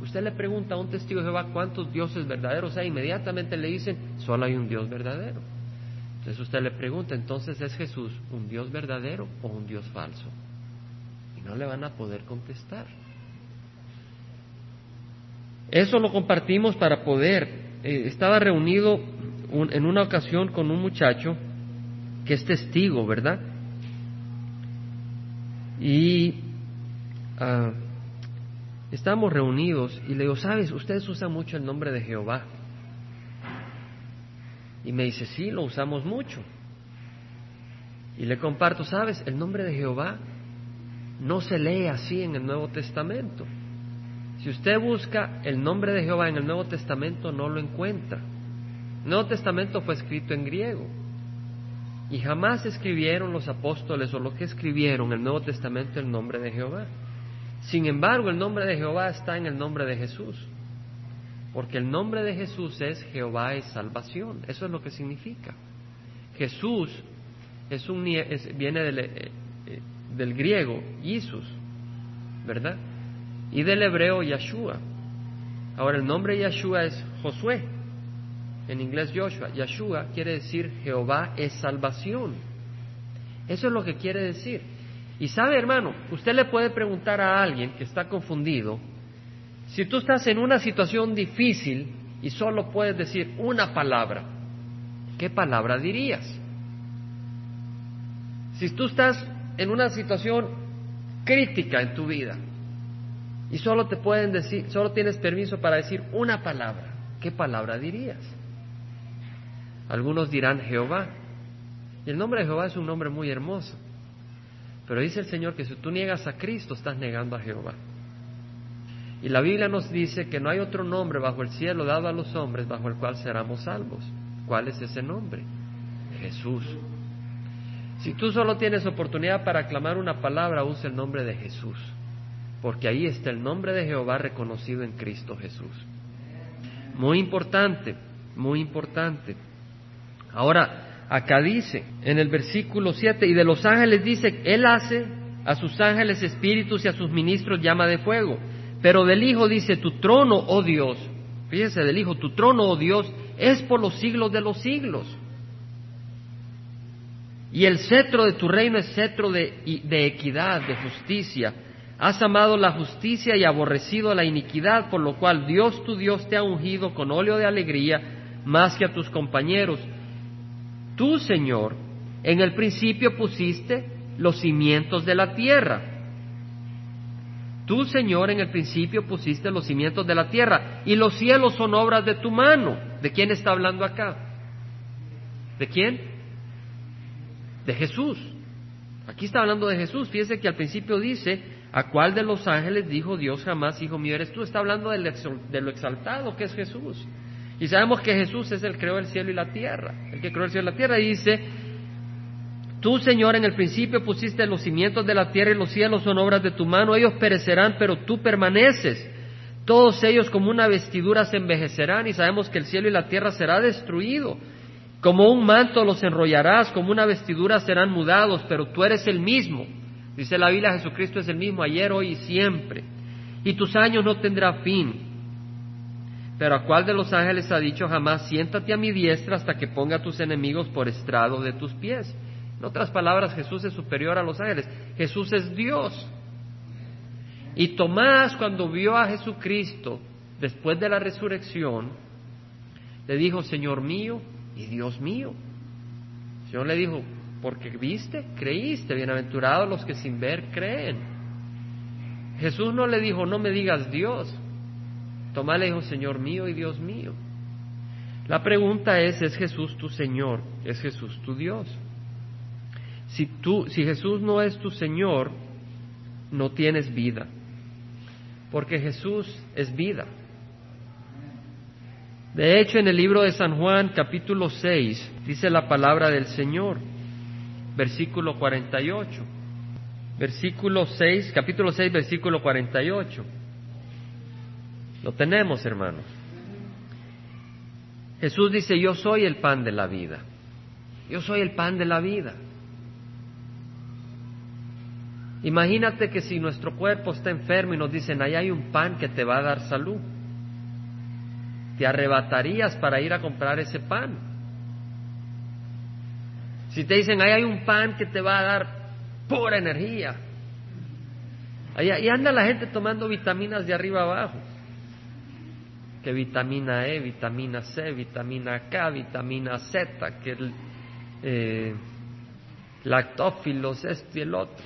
Usted le pregunta a un testigo de Jehová cuántos dioses verdaderos hay, inmediatamente le dicen, solo hay un Dios verdadero. Entonces usted le pregunta, entonces ¿es Jesús un Dios verdadero o un Dios falso? Y no le van a poder contestar. Eso lo compartimos para poder. Eh, estaba reunido en una ocasión con un muchacho que es testigo, ¿verdad? Y uh, estamos reunidos y le digo, ¿sabes? Ustedes usan mucho el nombre de Jehová. Y me dice, sí, lo usamos mucho. Y le comparto, ¿sabes? El nombre de Jehová no se lee así en el Nuevo Testamento. Si usted busca el nombre de Jehová en el Nuevo Testamento, no lo encuentra. El Nuevo Testamento fue escrito en griego. Y jamás escribieron los apóstoles o los que escribieron el Nuevo Testamento el nombre de Jehová. Sin embargo, el nombre de Jehová está en el nombre de Jesús. Porque el nombre de Jesús es Jehová es salvación. Eso es lo que significa. Jesús es un, viene del, eh, eh, griego, Jesús, ¿verdad? Y del hebreo, Yeshua. Ahora, el nombre Yeshua es Josué. En inglés, Joshua. Yeshua quiere decir Jehová es salvación. Eso es lo que quiere decir. Y sabe, hermano, usted le puede preguntar a alguien que está confundido si tú estás en una situación difícil y solo puedes decir una palabra, ¿qué palabra dirías? Si tú estás en una situación crítica en tu vida y solo te pueden decir, solo tienes permiso para decir una palabra, ¿qué palabra dirías? Algunos dirán Jehová. Y el nombre de Jehová es un nombre muy hermoso. Pero dice el Señor que si tú niegas a Cristo, estás negando a Jehová. Y la Biblia nos dice que no hay otro nombre bajo el cielo dado a los hombres bajo el cual seremos salvos. ¿Cuál es ese nombre? Jesús. Si tú solo tienes oportunidad para aclamar una palabra, usa el nombre de Jesús, porque ahí está el nombre de Jehová reconocido en Cristo Jesús. Muy importante, muy importante. Ahora, acá dice, en el versículo 7, y de los ángeles dice, Él hace a sus ángeles espíritus y a sus ministros llama de fuego. Pero del Hijo dice, tu trono, oh Dios, fíjese del Hijo, tu trono, oh Dios, es por los siglos de los siglos. Y el cetro de tu reino es cetro de, de equidad, de justicia. Has amado la justicia y aborrecido la iniquidad, por lo cual Dios tu Dios te ha ungido con óleo de alegría más que a tus compañeros. Tú, Señor, en el principio pusiste los cimientos de la tierra Tú, Señor, en el principio pusiste los cimientos de la tierra y los cielos son obras de tu mano. ¿De quién está hablando acá? ¿De quién? De Jesús. Aquí está hablando de Jesús. Fíjese que al principio dice, ¿a cuál de los ángeles dijo Dios jamás, hijo mío, eres tú? Está hablando de lo exaltado que es Jesús. Y sabemos que Jesús es el que creó el cielo y la tierra. El que creó el cielo y la tierra. Y dice, Tú, Señor, en el principio pusiste los cimientos de la tierra y los cielos son obras de tu mano. Ellos perecerán, pero tú permaneces. Todos ellos como una vestidura se envejecerán y sabemos que el cielo y la tierra será destruido. Como un manto los enrollarás, como una vestidura serán mudados, pero tú eres el mismo. Dice la Biblia, Jesucristo es el mismo ayer, hoy y siempre. Y tus años no tendrán fin. Pero a cuál de los ángeles ha dicho jamás, siéntate a mi diestra hasta que ponga a tus enemigos por estrado de tus pies? En otras palabras, Jesús es superior a los ángeles. Jesús es Dios. Y Tomás, cuando vio a Jesucristo después de la resurrección, le dijo, Señor mío y Dios mío. Señor le dijo, porque viste, creíste, bienaventurados los que sin ver creen. Jesús no le dijo, no me digas Dios. Tomás le dijo, Señor mío y Dios mío. La pregunta es, ¿es Jesús tu Señor? ¿Es Jesús tu Dios? Si, tú, si Jesús no es tu Señor, no tienes vida, porque Jesús es vida. De hecho, en el libro de San Juan, capítulo 6, dice la palabra del Señor, versículo 48. Versículo 6, capítulo 6, versículo 48. Lo tenemos, hermanos. Jesús dice, yo soy el pan de la vida. Yo soy el pan de la vida. Imagínate que si nuestro cuerpo está enfermo y nos dicen, ahí hay un pan que te va a dar salud, te arrebatarías para ir a comprar ese pan. Si te dicen, ahí hay un pan que te va a dar pura energía, y anda la gente tomando vitaminas de arriba abajo, que vitamina E, vitamina C, vitamina K, vitamina Z, que el, eh, lactófilos, y el otro.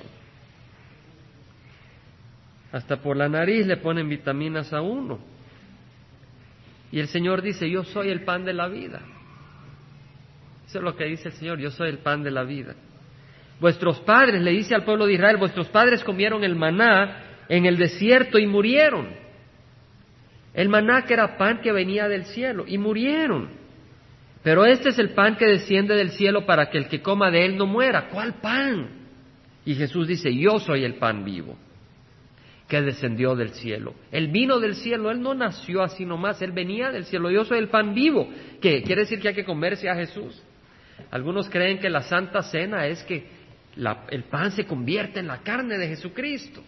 Hasta por la nariz le ponen vitaminas a uno. Y el Señor dice, yo soy el pan de la vida. Eso es lo que dice el Señor, yo soy el pan de la vida. Vuestros padres, le dice al pueblo de Israel, vuestros padres comieron el maná en el desierto y murieron. El maná que era pan que venía del cielo y murieron. Pero este es el pan que desciende del cielo para que el que coma de él no muera. ¿Cuál pan? Y Jesús dice, yo soy el pan vivo que descendió del cielo. Él vino del cielo, Él no nació así nomás, Él venía del cielo. Yo soy el pan vivo, que quiere decir que hay que comerse a Jesús. Algunos creen que la Santa Cena es que el pan se convierte en la carne de Jesucristo.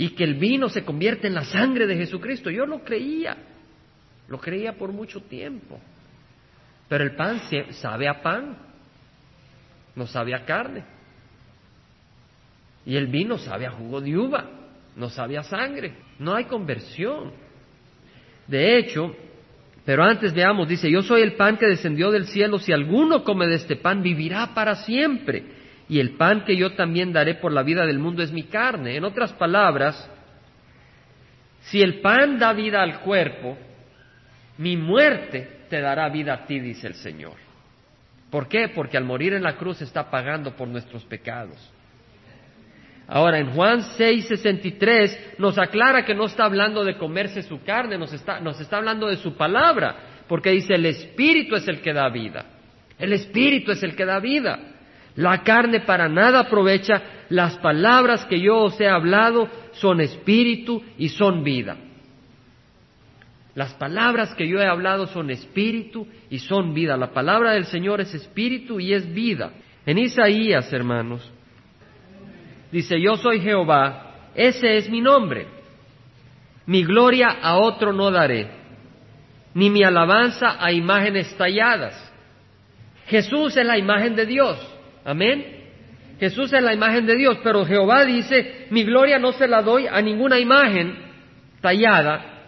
Y que el vino se convierte en la sangre de Jesucristo. Yo lo creía, lo creía por mucho tiempo. Pero el pan sabe a pan, no sabe a carne. Y el vino sabe a jugo de uva, no sabe a sangre. No hay conversión. De hecho, pero antes veamos, dice, yo soy el pan que descendió del cielo, si alguno come de este pan, vivirá para siempre. Y el pan que yo también daré por la vida del mundo es mi carne. En otras palabras, si el pan da vida al cuerpo, mi muerte te dará vida a ti, dice el Señor. ¿Por qué? Porque al morir en la cruz está pagando por nuestros pecados. Ahora, en Juan 6:63 nos aclara que no está hablando de comerse su carne, nos está, nos está hablando de su palabra, porque dice, el Espíritu es el que da vida. El Espíritu es el que da vida. La carne para nada aprovecha, las palabras que yo os he hablado son espíritu y son vida. Las palabras que yo he hablado son espíritu y son vida. La palabra del Señor es espíritu y es vida. En Isaías, hermanos, dice, yo soy Jehová, ese es mi nombre. Mi gloria a otro no daré, ni mi alabanza a imágenes talladas. Jesús es la imagen de Dios, amén. Jesús es la imagen de Dios, pero Jehová dice, mi gloria no se la doy a ninguna imagen tallada,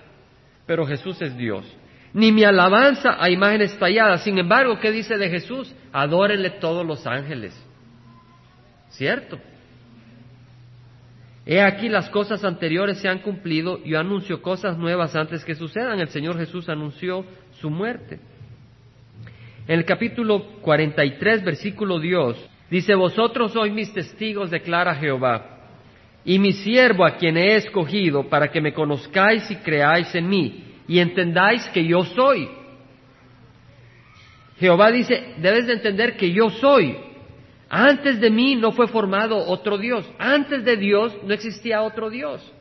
pero Jesús es Dios. Ni mi alabanza a imágenes talladas. Sin embargo, ¿qué dice de Jesús? Adórenle todos los ángeles. ¿Cierto? He aquí las cosas anteriores se han cumplido, yo anuncio cosas nuevas antes que sucedan. El Señor Jesús anunció su muerte. En el capítulo 43, versículo Dios, dice, Vosotros sois mis testigos, declara Jehová, y mi siervo a quien he escogido para que me conozcáis y creáis en mí, y entendáis que yo soy. Jehová dice, debes de entender que yo soy, antes de mí no fue formado otro Dios. Antes de Dios no existía otro Dios.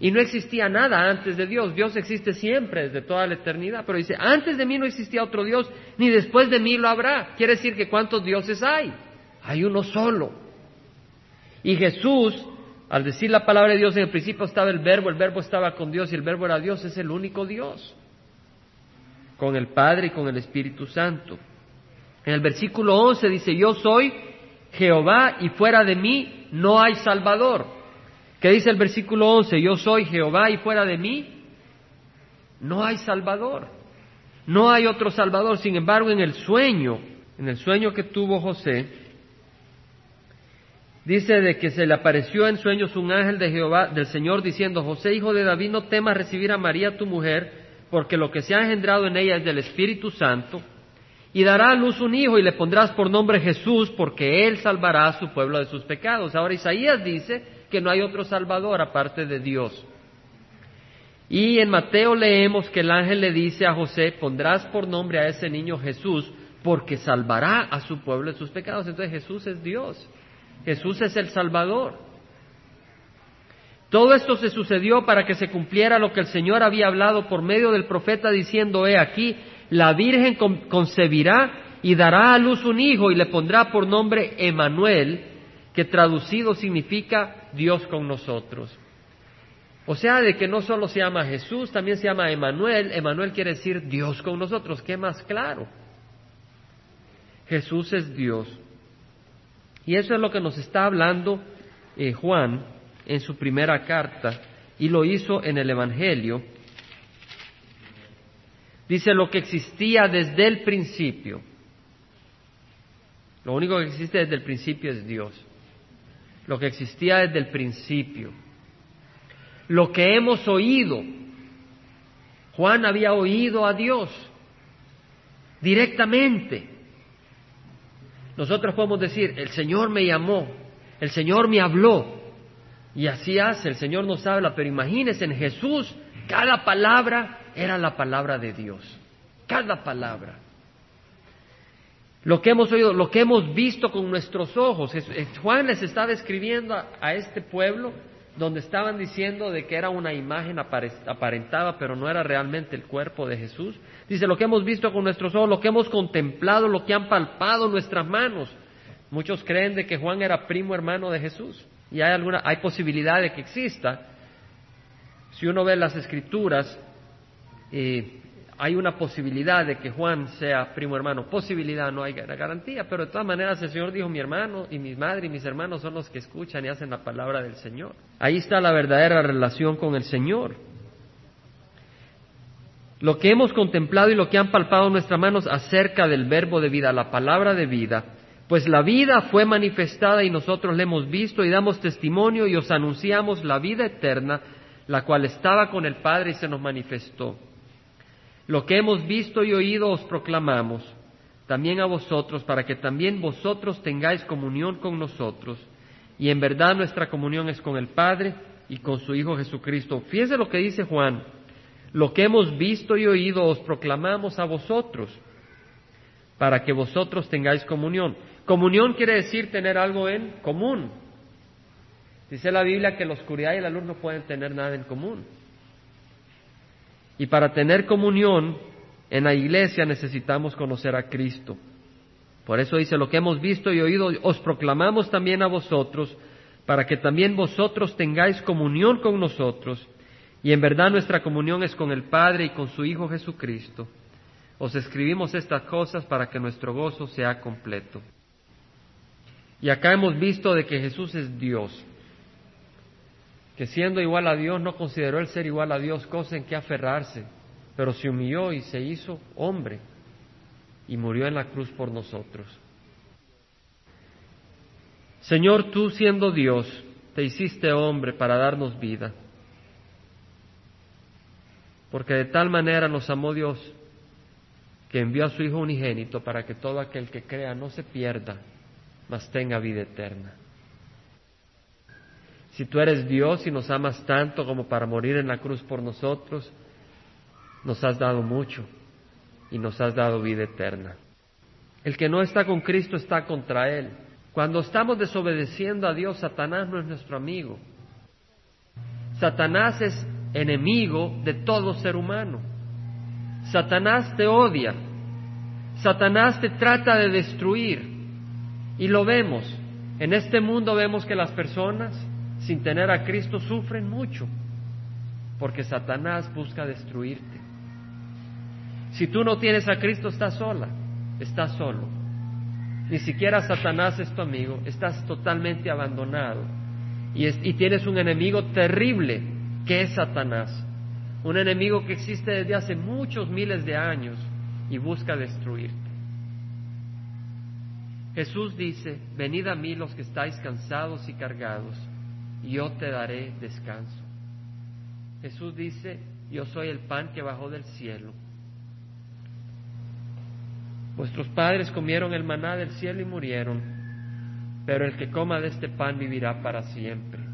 Y no existía nada antes de Dios. Dios existe siempre, desde toda la eternidad. Pero dice, antes de mí no existía otro Dios, ni después de mí lo habrá. Quiere decir que cuántos dioses hay. Hay uno solo. Y Jesús al decir la palabra de Dios, en el principio estaba el verbo, el verbo estaba con Dios y el verbo era Dios, es el único Dios, con el Padre y con el Espíritu Santo. En el versículo 11 dice, yo soy Jehová y fuera de mí no hay Salvador. ¿Qué dice el versículo 11? Yo soy Jehová y fuera de mí no hay Salvador. No hay otro Salvador. Sin embargo, en el sueño, en el sueño que tuvo José, dice de que se le apareció en sueños un ángel de Jehová, del Señor, diciendo, José, hijo de David, no temas recibir a María tu mujer, porque lo que se ha engendrado en ella es del Espíritu Santo, y dará a luz un hijo y le pondrás por nombre Jesús, porque él salvará a su pueblo de sus pecados. Ahora Isaías dice que no hay otro Salvador aparte de Dios. Y en Mateo leemos que el ángel le dice a José, pondrás por nombre a ese niño Jesús, porque salvará a su pueblo de sus pecados. Entonces Jesús es Dios, Jesús es el Salvador. Todo esto se sucedió para que se cumpliera lo que el Señor había hablado por medio del profeta diciendo, he aquí, la Virgen concebirá y dará a luz un hijo y le pondrá por nombre Emanuel, que traducido significa Dios con nosotros. O sea, de que no solo se llama Jesús, también se llama Emanuel. Emanuel quiere decir Dios con nosotros. ¿Qué más claro? Jesús es Dios. Y eso es lo que nos está hablando eh, Juan en su primera carta y lo hizo en el Evangelio. Dice lo que existía desde el principio. Lo único que existe desde el principio es Dios. Lo que existía desde el principio lo que hemos oído. Juan había oído a Dios directamente. Nosotros podemos decir, el Señor me llamó, el Señor me habló, y así hace, el Señor nos habla, pero imagínense, en Jesús cada palabra era la palabra de Dios, cada palabra. Lo que hemos oído, lo que hemos visto con nuestros ojos. Juan les está describiendo a este pueblo donde estaban diciendo de que era una imagen aparentada, pero no era realmente el cuerpo de Jesús. Dice, lo que hemos visto con nuestros ojos, lo que hemos contemplado, lo que han palpado nuestras manos. Muchos creen de que Juan era primo hermano de Jesús. Y hay alguna, hay posibilidad de que exista. Si uno ve las escrituras, eh, hay una posibilidad de que Juan sea primo hermano. Posibilidad, no hay garantía, pero de todas maneras el Señor dijo, mi hermano y mi madre y mis hermanos son los que escuchan y hacen la palabra del Señor. Ahí está la verdadera relación con el Señor. Lo que hemos contemplado y lo que han palpado nuestras manos acerca del verbo de vida, la palabra de vida, pues la vida fue manifestada y nosotros la hemos visto y damos testimonio y os anunciamos la vida eterna, la cual estaba con el Padre y se nos manifestó. Lo que hemos visto y oído os proclamamos, también a vosotros, para que también vosotros tengáis comunión con nosotros. Y en verdad nuestra comunión es con el Padre y con su Hijo Jesucristo. Fíjense lo que dice Juan. Lo que hemos visto y oído os proclamamos a vosotros, para que vosotros tengáis comunión. Comunión quiere decir tener algo en común. Dice la Biblia que la oscuridad y la luz no pueden tener nada en común. Y para tener comunión en la iglesia necesitamos conocer a Cristo. Por eso dice, lo que hemos visto y oído os proclamamos también a vosotros, para que también vosotros tengáis comunión con nosotros. Y en verdad nuestra comunión es con el Padre y con su Hijo Jesucristo. Os escribimos estas cosas para que nuestro gozo sea completo. Y acá hemos visto de que Jesús es Dios que siendo igual a Dios no consideró el ser igual a Dios cosa en que aferrarse, pero se humilló y se hizo hombre y murió en la cruz por nosotros. Señor, tú siendo Dios, te hiciste hombre para darnos vida, porque de tal manera nos amó Dios que envió a su Hijo unigénito para que todo aquel que crea no se pierda, mas tenga vida eterna. Si tú eres Dios y nos amas tanto como para morir en la cruz por nosotros, nos has dado mucho y nos has dado vida eterna. El que no está con Cristo está contra Él. Cuando estamos desobedeciendo a Dios, Satanás no es nuestro amigo. Satanás es enemigo de todo ser humano. Satanás te odia. Satanás te trata de destruir. Y lo vemos. En este mundo vemos que las personas sin tener a Cristo sufren mucho, porque Satanás busca destruirte. Si tú no tienes a Cristo, estás sola, estás solo. Ni siquiera Satanás es tu amigo, estás totalmente abandonado. Y, y tienes un enemigo terrible que es Satanás. Un enemigo que existe desde hace muchos miles de años y busca destruirte. Jesús dice, venid a mí los que estáis cansados y cargados, yo te daré descanso. Jesús dice, yo soy el pan que bajó del cielo. Vuestros padres comieron el maná del cielo y murieron, pero el que coma de este pan vivirá para siempre.